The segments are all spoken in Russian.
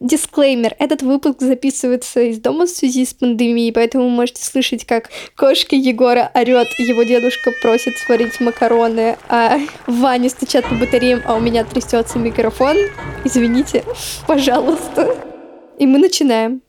Дисклеймер. Этот выпуск записывается из дома в связи с пандемией, поэтому вы можете слышать, как кошка Егора орет, его дедушка просит сварить макароны, а Ваня стучат по батареям, а у меня трясется микрофон. Извините, пожалуйста. И мы начинаем.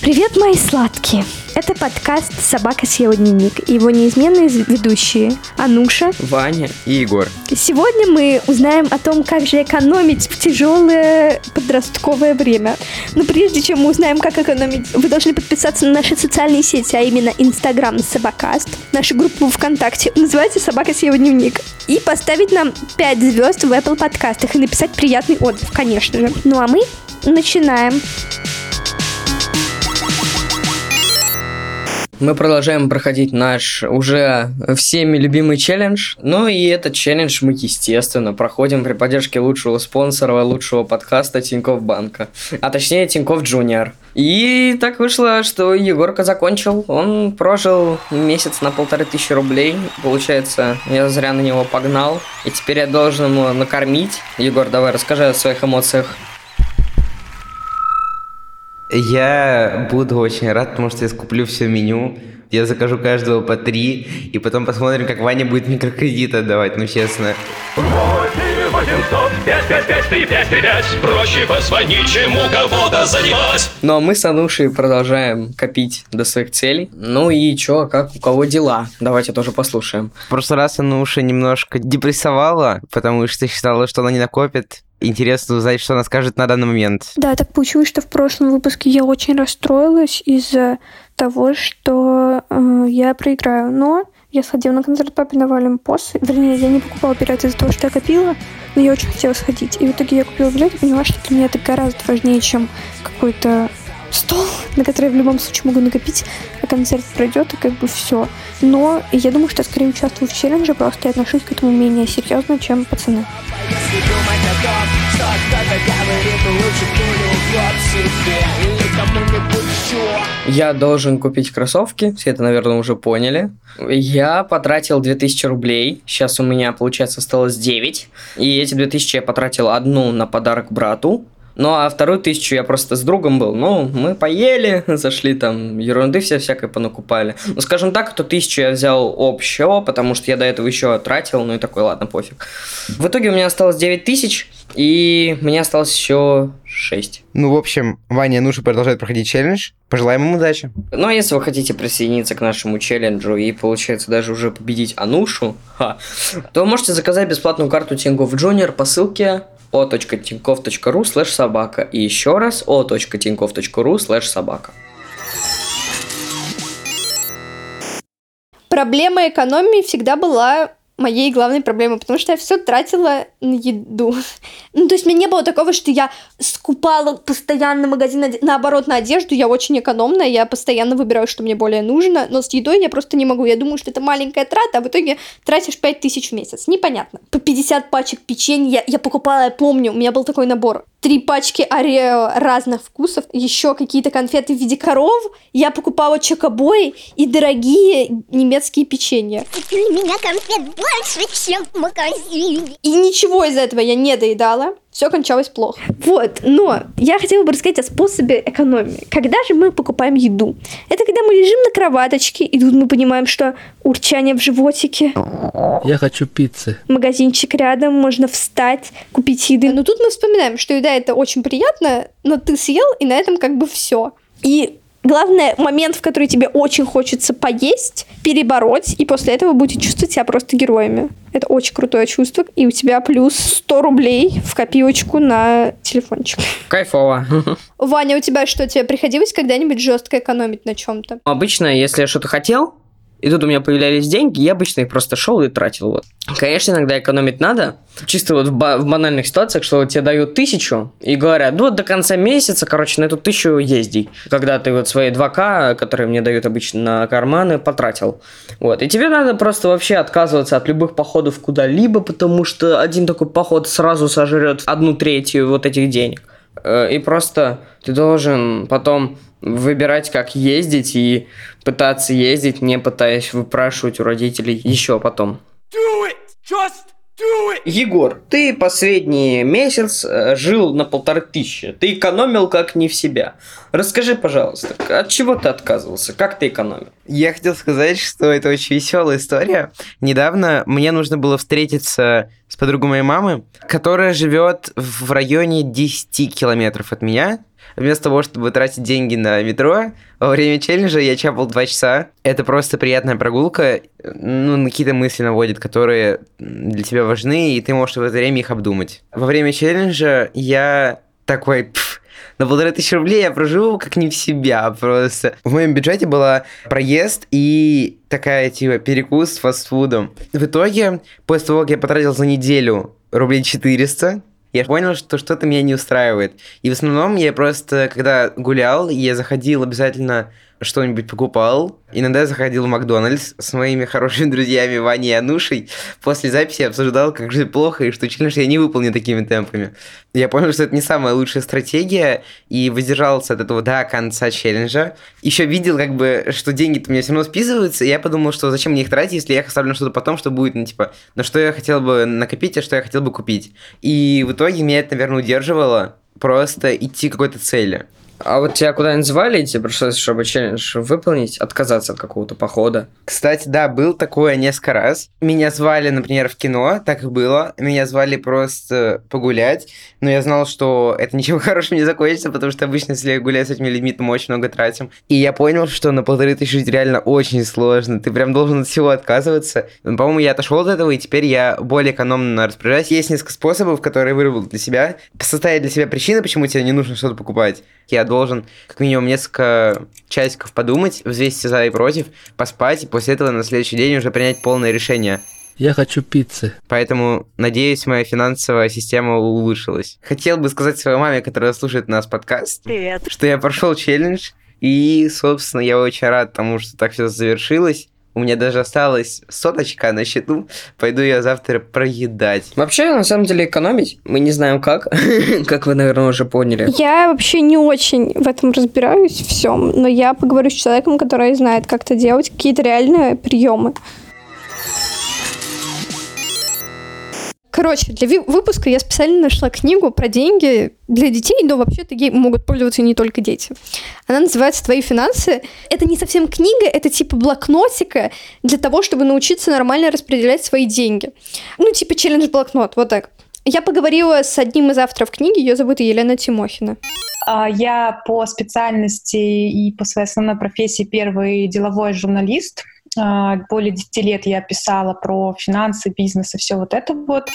Привет, мои сладкие! Это подкаст «Собака съела дневник» и его неизменные ведущие Ануша, Ваня и Егор. Сегодня мы узнаем о том, как же экономить в тяжелое подростковое время. Но прежде чем мы узнаем, как экономить, вы должны подписаться на наши социальные сети, а именно Инстаграм Собакаст, нашу группу ВКонтакте, называется «Собака съела дневник», и поставить нам 5 звезд в Apple подкастах и написать приятный отзыв, конечно же. Ну а мы начинаем. Мы продолжаем проходить наш уже всеми любимый челлендж. Ну и этот челлендж мы, естественно, проходим при поддержке лучшего спонсора, лучшего подкаста Тинькофф Банка. А точнее Тинькофф Джуниор. И так вышло, что Егорка закончил. Он прожил месяц на полторы тысячи рублей. Получается, я зря на него погнал. И теперь я должен ему накормить. Егор, давай расскажи о своих эмоциях. Я буду очень рад, потому что я скуплю все меню. Я закажу каждого по три, и потом посмотрим, как Ваня будет микрокредит отдавать, ну честно. Проще позвонить, чем у кого-то занимать. Ну а мы с Анушей продолжаем копить до своих целей. Ну и чё, как у кого дела? Давайте тоже послушаем. В прошлый раз Ануша немножко депрессовала, потому что считала, что она не накопит интересно узнать, что она скажет на данный момент. Да, так получилось, что в прошлом выпуске я очень расстроилась из-за того, что э, я проиграю. Но я сходила на концерт папиного Олимпоса. Вернее, я не покупала билет из-за того, что я копила, но я очень хотела сходить. И в итоге я купила билет и поняла, что для меня это гораздо важнее, чем какой-то стол, на который я в любом случае могу накопить, а концерт пройдет, и как бы все. Но я думаю, что я скорее участвую в челлендже, просто я отношусь к этому менее серьезно, чем пацаны. Я должен купить кроссовки, все это, наверное, уже поняли. Я потратил 2000 рублей, сейчас у меня, получается, осталось 9. И эти 2000 я потратил одну на подарок брату, ну, а вторую тысячу я просто с другом был. Ну, мы поели, зашли там, ерунды все всякой понакупали. Ну, скажем так, эту тысячу я взял общего, потому что я до этого еще тратил, ну и такой, ладно, пофиг. В итоге у меня осталось 9 тысяч, и мне осталось еще 6. Ну, в общем, Ваня Нуша продолжает проходить челлендж. Пожелаем ему удачи. Ну, а если вы хотите присоединиться к нашему челленджу и, получается, даже уже победить Анушу, ха, то можете заказать бесплатную карту Тинькофф Junior по ссылке o.tinkoff.ru слэш собака и еще раз o.tinkoff.ru слэш собака. Проблема экономии всегда была моей главной проблемой, потому что я все тратила на еду. Ну, то есть, у меня не было такого, что я скупала постоянно магазин, наоборот, на одежду, я очень экономная, я постоянно выбираю, что мне более нужно, но с едой я просто не могу. Я думаю, что это маленькая трата, а в итоге тратишь 5 тысяч в месяц. Непонятно. По 50 пачек печенья я покупала, я помню, у меня был такой набор три пачки Орео разных вкусов, еще какие-то конфеты в виде коров. Я покупала чокобои и дорогие немецкие печенья. У меня конфет больше, чем в магазине. И ничего из этого я не доедала все кончалось плохо. Вот, но я хотела бы рассказать о способе экономии. Когда же мы покупаем еду? Это когда мы лежим на кроваточке, и тут мы понимаем, что урчание в животике. Я хочу пиццы. Магазинчик рядом, можно встать, купить еды. Но тут мы вспоминаем, что еда это очень приятно, но ты съел, и на этом как бы все. И Главное, момент, в который тебе очень хочется поесть, перебороть, и после этого будете чувствовать себя просто героями. Это очень крутое чувство, и у тебя плюс 100 рублей в копилочку на телефончик. Кайфово. Ваня, у тебя что, тебе приходилось когда-нибудь жестко экономить на чем-то? Обычно, если я что-то хотел, и тут у меня появлялись деньги, я обычно их просто шел и тратил. Вот. Конечно, иногда экономить надо. Чисто вот в, ба- в банальных ситуациях, что вот тебе дают тысячу и говорят, ну вот до конца месяца, короче, на эту тысячу езди. Когда ты вот свои 2К, которые мне дают обычно на карманы, потратил. Вот. И тебе надо просто вообще отказываться от любых походов куда-либо, потому что один такой поход сразу сожрет одну третью вот этих денег. Э, и просто ты должен потом выбирать, как ездить и пытаться ездить, не пытаясь выпрашивать у родителей еще потом. Do it! Just Егор, ты последний месяц э, жил на полторы тысячи. Ты экономил как не в себя. Расскажи, пожалуйста, от чего ты отказывался? Как ты экономил? Я хотел сказать, что это очень веселая история. Недавно мне нужно было встретиться с подругой моей мамы, которая живет в районе 10 километров от меня. Вместо того, чтобы тратить деньги на метро, во время челленджа я чапал 2 часа. Это просто приятная прогулка, ну, какие-то мысли наводит, которые для тебя важны, и ты можешь в это время их обдумать. Во время челленджа я такой, «Пф, на полторы тысячи рублей я проживу как не в себя просто. В моем бюджете была проезд и такая, типа, перекус с фастфудом. В итоге, после того, как я потратил за неделю рублей 400, я понял, что что-то меня не устраивает. И в основном я просто, когда гулял, я заходил обязательно что-нибудь покупал. Иногда я заходил в Макдональдс с моими хорошими друзьями Ваней и Анушей. После записи обсуждал, как же плохо и что челлендж я не выполню такими темпами. Я понял, что это не самая лучшая стратегия и воздержался от этого до конца челленджа. Еще видел, как бы, что деньги-то у меня все равно списываются, и я подумал, что зачем мне их тратить, если я их оставлю на что-то потом, что будет, ну, типа, на что я хотел бы накопить, а что я хотел бы купить. И в итоге меня это, наверное, удерживало просто идти к какой-то цели. А вот тебя куда-нибудь звали, тебе пришлось, чтобы челлендж выполнить, отказаться от какого-то похода? Кстати, да, был такое несколько раз. Меня звали, например, в кино, так и было. Меня звали просто погулять, но я знал, что это ничем хорошим не закончится, потому что обычно, если я гуляю с этими людьми, то мы очень много тратим. И я понял, что на полторы тысячи жить реально очень сложно. Ты прям должен от всего отказываться. По-моему, я отошел от этого, и теперь я более экономно распоряжаюсь. Есть несколько способов, которые вырвал для себя. Составить для себя причины, почему тебе не нужно что-то покупать. Я должен как минимум несколько часиков подумать, взвесить за и против, поспать, и после этого на следующий день уже принять полное решение. Я хочу пиццы. Поэтому, надеюсь, моя финансовая система улучшилась. Хотел бы сказать своей маме, которая слушает нас подкаст, Привет. что я прошел челлендж, и, собственно, я очень рад тому, что так все завершилось. У меня даже осталась соточка на счету. Пойду я завтра проедать. Вообще, на самом деле, экономить мы не знаем как, как вы, наверное, уже поняли. Я вообще не очень в этом разбираюсь всем, но я поговорю с человеком, который знает, как это делать, какие-то реальные приемы. Короче, для выпуска я специально нашла книгу про деньги для детей, но вообще-то ей могут пользоваться не только дети. Она называется «Твои финансы». Это не совсем книга, это типа блокнотика для того, чтобы научиться нормально распределять свои деньги. Ну, типа челлендж-блокнот, вот так. Я поговорила с одним из авторов книги, ее зовут Елена Тимохина. А, Я по специальности и по своей основной профессии первый деловой журналист. А, Более 10 лет я писала про финансы, бизнес и все вот это вот.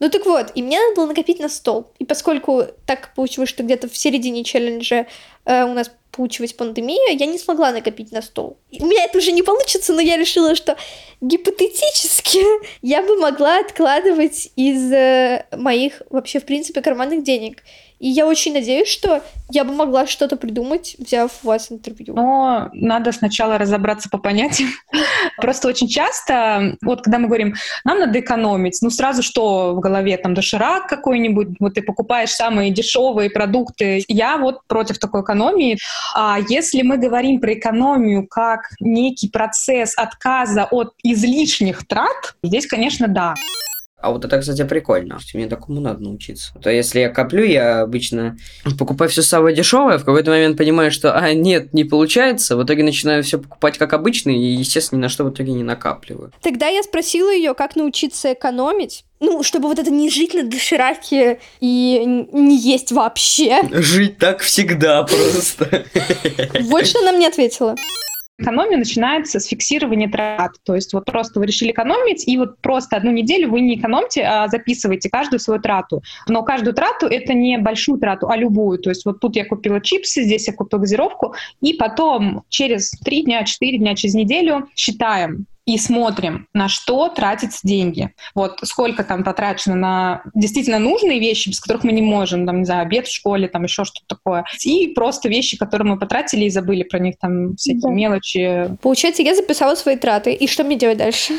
Ну так вот, и мне надо было накопить на стол. И поскольку так получилось, что где-то в середине челленджа э, у нас получилась пандемия, я не смогла накопить на стол. И у меня это уже не получится, но я решила, что гипотетически я бы могла откладывать из э, моих вообще, в принципе, карманных денег. И я очень надеюсь, что я бы могла что-то придумать, взяв у вас интервью. Но надо сначала разобраться по понятиям. Просто очень часто, вот когда мы говорим, нам надо экономить, ну сразу что в голове, там доширак какой-нибудь, вот ты покупаешь самые дешевые продукты. Я вот против такой экономии. А если мы говорим про экономию как некий процесс отказа от излишних трат, здесь, конечно, да. А вот это, кстати, прикольно. Мне такому надо научиться. То если я коплю, я обычно покупаю все самое дешевое, в какой-то момент понимаю, что, а, нет, не получается, в итоге начинаю все покупать как обычно, и, естественно, ни на что в итоге не накапливаю. Тогда я спросила ее, как научиться экономить. Ну, чтобы вот это не жить на дошираке и не есть вообще. Жить так всегда просто. Вот что она мне ответила. Экономия начинается с фиксирования трат. То есть вот просто вы решили экономить, и вот просто одну неделю вы не экономьте, а записываете каждую свою трату. Но каждую трату это не большую трату, а любую. То есть вот тут я купила чипсы, здесь я купила газировку, и потом через три дня, четыре дня, через неделю считаем и смотрим, на что тратятся деньги. Вот сколько там потрачено на действительно нужные вещи, без которых мы не можем, там, не знаю, обед в школе, там еще что-то такое. И просто вещи, которые мы потратили и забыли про них, там всякие Да. мелочи, Получается, я записала свои траты. И что мне делать дальше?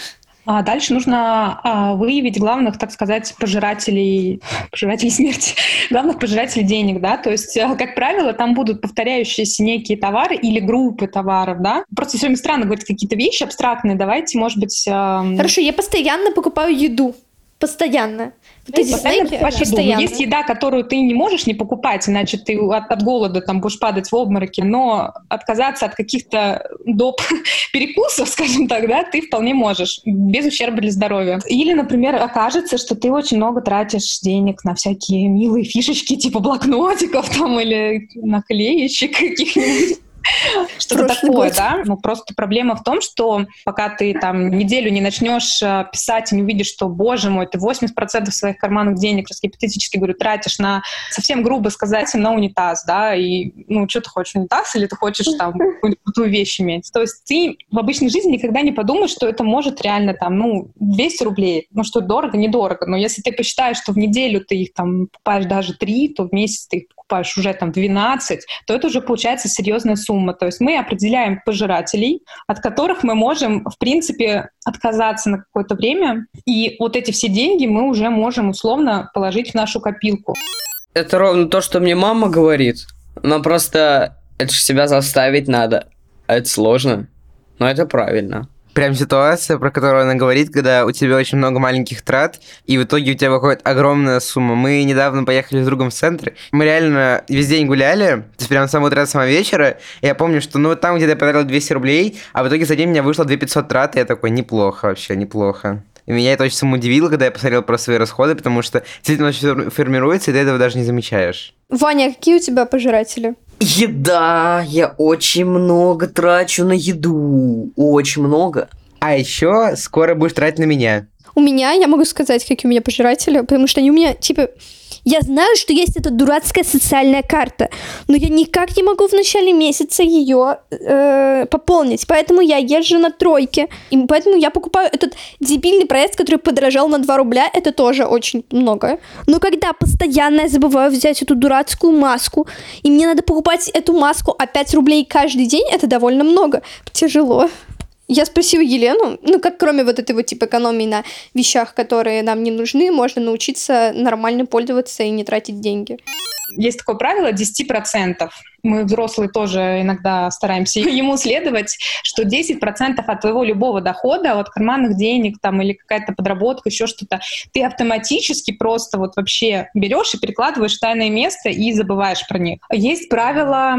А дальше нужно а, выявить главных, так сказать, пожирателей, пожирателей смерти, главных пожирателей денег, да, то есть, а, как правило, там будут повторяющиеся некие товары или группы товаров, да. Просто все время странно говорить какие-то вещи абстрактные, давайте, может быть, ам, Хорошо, я постоянно покупаю еду. Постоянно. Ну, эти постоянно постоянно. Есть еда, которую ты не можешь не покупать, иначе ты от, от голода там будешь падать в обмороки. Но отказаться от каких-то доп. перекусов, скажем так, да, ты вполне можешь, без ущерба для здоровья. Или, например, окажется, что ты очень много тратишь денег на всякие милые фишечки, типа блокнотиков там или наклеечек каких-нибудь. Что-то такое, да? Ну, просто проблема в том, что пока ты там неделю не начнешь э, писать и не увидишь, что, боже мой, ты 80% своих карманных денег, сейчас гипотетически говорю, тратишь на, совсем грубо сказать, на унитаз, да, и, ну, что ты хочешь, унитаз, или ты хочешь там крутую вещь иметь? То есть ты в обычной жизни никогда не подумаешь, что это может реально там, ну, 200 рублей, ну, что дорого, недорого, но если ты посчитаешь, что в неделю ты их там покупаешь даже 3, то в месяц ты их покупаешь уже там 12, то это уже получается серьезная сумма. То есть мы определяем пожирателей, от которых мы можем, в принципе, отказаться на какое-то время, и вот эти все деньги мы уже можем условно положить в нашу копилку. Это ровно то, что мне мама говорит. Но просто это же себя заставить надо. А это сложно. Но это правильно. Прям ситуация, про которую она говорит, когда у тебя очень много маленьких трат, и в итоге у тебя выходит огромная сумма. Мы недавно поехали с другом в центр, мы реально весь день гуляли, то есть прям с самого утра до самого вечера, и я помню, что ну там где-то я потратил 200 рублей, а в итоге за день у меня вышло 2500 трат, и я такой, неплохо вообще, неплохо. И меня это очень сильно удивило, когда я посмотрел про свои расходы, потому что действительно очень формируется, и ты этого даже не замечаешь. Ваня, а какие у тебя пожиратели? Еда. Я очень много трачу на еду. Очень много. А еще скоро будешь тратить на меня. У меня, я могу сказать, какие у меня пожиратели, потому что они у меня, типа, я знаю, что есть эта дурацкая социальная карта, но я никак не могу в начале месяца ее э, пополнить, поэтому я езжу на тройке, и поэтому я покупаю этот дебильный проезд, который подорожал на 2 рубля, это тоже очень много. Но когда постоянно я забываю взять эту дурацкую маску, и мне надо покупать эту маску 5 рублей каждый день, это довольно много. Тяжело. Я спросила Елену, ну как кроме вот этой вот типа экономии на вещах, которые нам не нужны, можно научиться нормально пользоваться и не тратить деньги. Есть такое правило 10%. Мы, взрослые, тоже иногда стараемся ему следовать, что 10% от твоего любого дохода, от карманных денег там, или какая-то подработка, еще что-то, ты автоматически просто вот вообще берешь и перекладываешь в тайное место и забываешь про них. Есть правило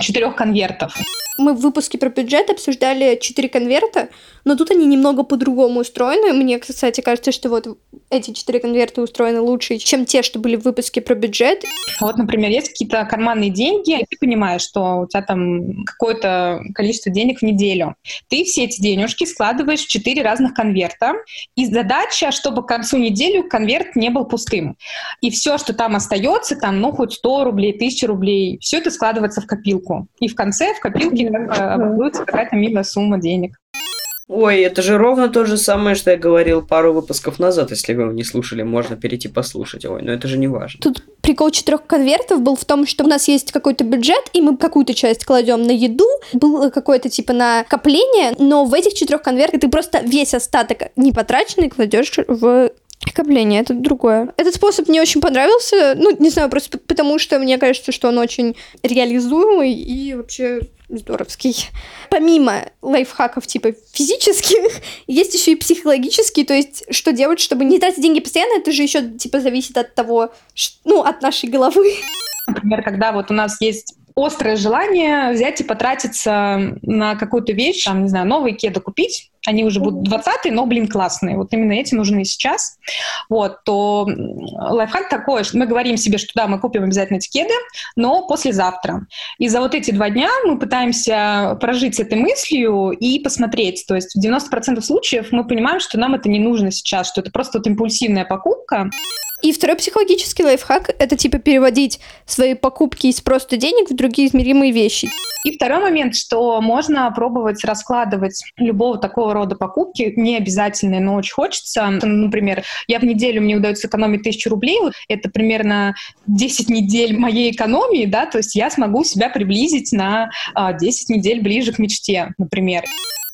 четырех конвертов. Мы в выпуске про бюджет обсуждали четыре конверта, но тут они немного по-другому устроены. Мне, кстати, кажется, что вот эти четыре конверта устроены лучше, чем те, что были в выпуске про бюджет. Вот, например, есть какие-то карманные деньги, и ты понимаешь, что у тебя там какое-то количество денег в неделю. Ты все эти денежки складываешь в четыре разных конверта, и задача, чтобы к концу недели конверт не был пустым. И все, что там остается, там, ну, хоть 100 рублей, 1000 рублей, все это складывается в копилку. И в конце в копилке образуется какая-то милая сумма денег. Ой, это же ровно то же самое, что я говорил пару выпусков назад. Если вы не слушали, можно перейти послушать. Ой, но это же не важно. Тут прикол четырех конвертов был в том, что у нас есть какой-то бюджет, и мы какую-то часть кладем на еду, было какое-то типа накопление, но в этих четырех конвертах ты просто весь остаток непотраченный кладешь в Копление, это другое. Этот способ мне очень понравился, ну, не знаю, просто потому что мне кажется, что он очень реализуемый и вообще здоровский. Помимо лайфхаков типа физических, есть еще и психологические, то есть что делать, чтобы не тратить деньги постоянно, это же еще типа зависит от того, ну, от нашей головы. Например, когда вот у нас есть острое желание взять и потратиться на какую-то вещь, там, не знаю, новые кеды купить, они уже будут 20 но, блин, классные. Вот именно эти нужны сейчас. Вот, то лайфхак такой, что мы говорим себе, что да, мы купим обязательно эти кеды, но послезавтра. И за вот эти два дня мы пытаемся прожить с этой мыслью и посмотреть. То есть в 90% случаев мы понимаем, что нам это не нужно сейчас, что это просто вот импульсивная покупка. И второй психологический лайфхак — это типа переводить свои покупки из просто денег в другие измеримые вещи. И второй момент, что можно пробовать раскладывать любого такого рода покупки, не обязательные, но очень хочется. Например, я в неделю, мне удается экономить тысячу рублей, это примерно 10 недель моей экономии, да, то есть я смогу себя приблизить на а, 10 недель ближе к мечте, например.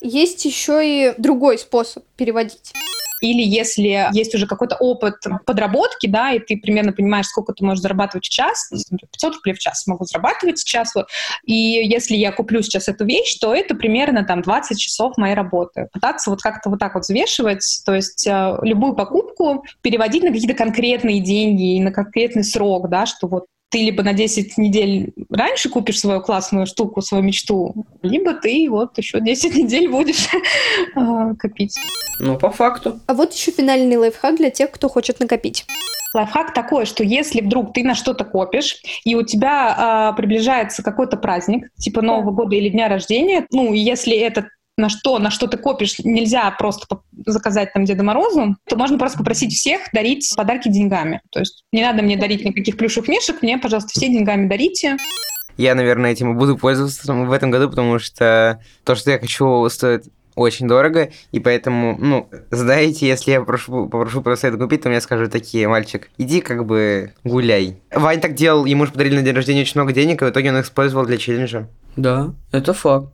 Есть еще и другой способ переводить. Или если есть уже какой-то опыт подработки, да, и ты примерно понимаешь, сколько ты можешь зарабатывать в час, 500 рублей в час могу зарабатывать сейчас, вот, и если я куплю сейчас эту вещь, то это примерно там 20 часов моей работы. Пытаться вот как-то вот так вот взвешивать, то есть э, любую покупку переводить на какие-то конкретные деньги и на конкретный срок, да, что вот ты либо на 10 недель раньше купишь свою классную штуку, свою мечту, либо ты вот еще 10 недель будешь э, копить. Ну, по факту. А вот еще финальный лайфхак для тех, кто хочет накопить. Лайфхак такой, что если вдруг ты на что-то копишь, и у тебя э, приближается какой-то праздник, типа Нового года или дня рождения, ну, если это на что, на что ты копишь, нельзя просто заказать там Деда Морозу, то можно просто попросить всех дарить подарки деньгами. То есть не надо мне дарить никаких плюшевых мешек, мне, пожалуйста, все деньгами дарите. Я, наверное, этим и буду пользоваться в этом году, потому что то, что я хочу, стоит очень дорого, и поэтому, ну, знаете, если я прошу, попрошу просто это купить, то мне скажут такие, мальчик, иди как бы гуляй. Вань так делал, ему же подарили на день рождения очень много денег, и в итоге он их использовал для челленджа. Да, это факт.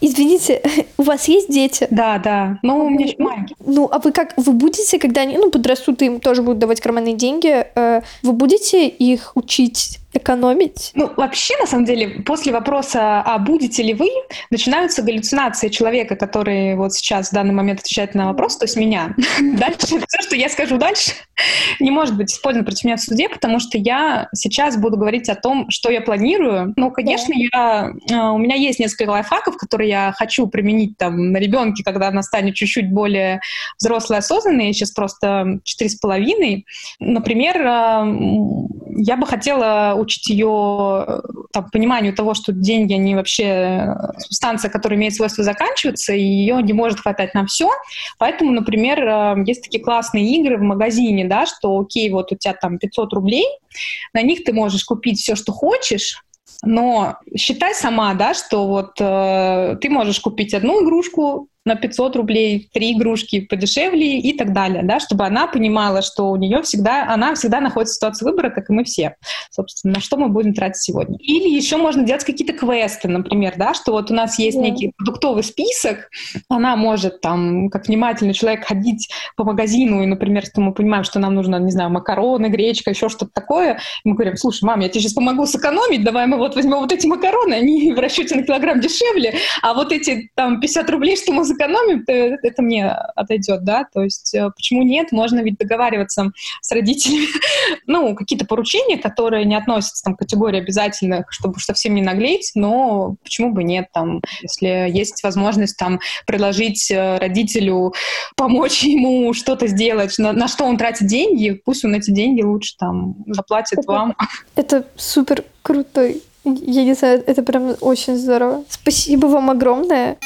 Извините, у вас есть дети? Да, да. Но у меня еще маленький. Ну, а вы как, вы будете, когда они, ну, подрастут, им тоже будут давать карманные деньги, э, вы будете их учить экономить? Ну, вообще, на самом деле, после вопроса, а будете ли вы, начинаются галлюцинации человека, который вот сейчас в данный момент отвечает на вопрос, то есть меня. Дальше, все, что я скажу дальше, не может быть использовано против меня в суде, потому что я сейчас буду говорить о том, что я планирую. Ну, конечно, я, э, у меня есть несколько лайфхаков, которые я хочу применить там на ребенке, когда она станет чуть-чуть более взрослой, осознанной. Я сейчас просто четыре с половиной. Например, э, я бы хотела учить ее э, там, пониманию того, что деньги, они вообще э, субстанция, которая имеет свойство заканчиваться, и ее не может хватать на все. Поэтому, например, э, есть такие классные игры в магазине, да, что окей, вот у тебя там 500 рублей, на них ты можешь купить все, что хочешь, но считай сама, да, что вот э, ты можешь купить одну игрушку, на 500 рублей, три игрушки подешевле и так далее, да, чтобы она понимала, что у нее всегда, она всегда находится в ситуации выбора, как и мы все. Собственно, на что мы будем тратить сегодня. Или еще можно делать какие-то квесты, например, да, что вот у нас есть yeah. некий продуктовый список, она может там, как внимательный человек, ходить по магазину, и, например, что мы понимаем, что нам нужно, не знаю, макароны, гречка, еще что-то такое, и мы говорим, слушай, мам, я тебе сейчас помогу сэкономить, давай мы вот возьмем вот эти макароны, они в расчете на килограмм дешевле, а вот эти там 50 рублей, что мы сэкономим, то это мне отойдет, да, то есть э, почему нет, можно ведь договариваться с родителями, ну, какие-то поручения, которые не относятся там, к категории обязательных, чтобы совсем не наглеть, но почему бы нет, там, если есть возможность там предложить э, родителю помочь ему что-то сделать, на, на что он тратит деньги, пусть он эти деньги лучше там заплатит это, вам. Это супер крутой. Я не знаю, это прям очень здорово. Спасибо вам огромное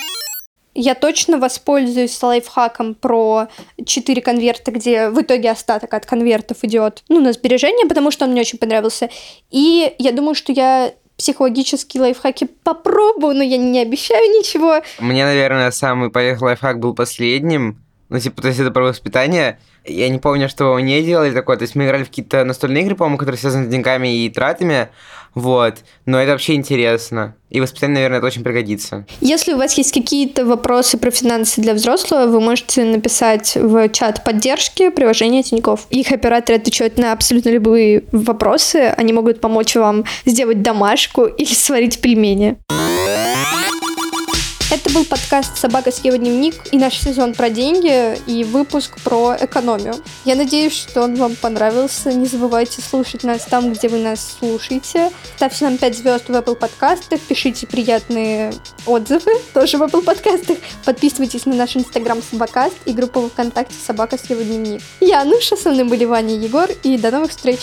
я точно воспользуюсь лайфхаком про 4 конверта, где в итоге остаток от конвертов идет ну, на сбережение, потому что он мне очень понравился. И я думаю, что я психологические лайфхаки попробую, но я не обещаю ничего. Мне, наверное, самый лайфхак был последним. Ну, типа, то есть это про воспитание. Я не помню, что вы не делали такое. То есть мы играли в какие-то настольные игры, по-моему, которые связаны с деньгами и тратами. Вот. Но это вообще интересно. И воспитание, наверное, это очень пригодится. Если у вас есть какие-то вопросы про финансы для взрослого, вы можете написать в чат поддержки приложения Тинькофф. Их операторы отвечают на абсолютно любые вопросы. Они могут помочь вам сделать домашку или сварить пельмени. Это был подкаст «Собака с Ева дневник» и наш сезон про деньги и выпуск про экономию. Я надеюсь, что он вам понравился. Не забывайте слушать нас там, где вы нас слушаете. Ставьте нам 5 звезд в Apple подкастах, пишите приятные отзывы тоже в Apple подкастах. Подписывайтесь на наш инстаграм «Собакаст» и группу ВКонтакте «Собака с Ева дневник». Я Ануша, со мной были Ваня и Егор, и до новых встреч!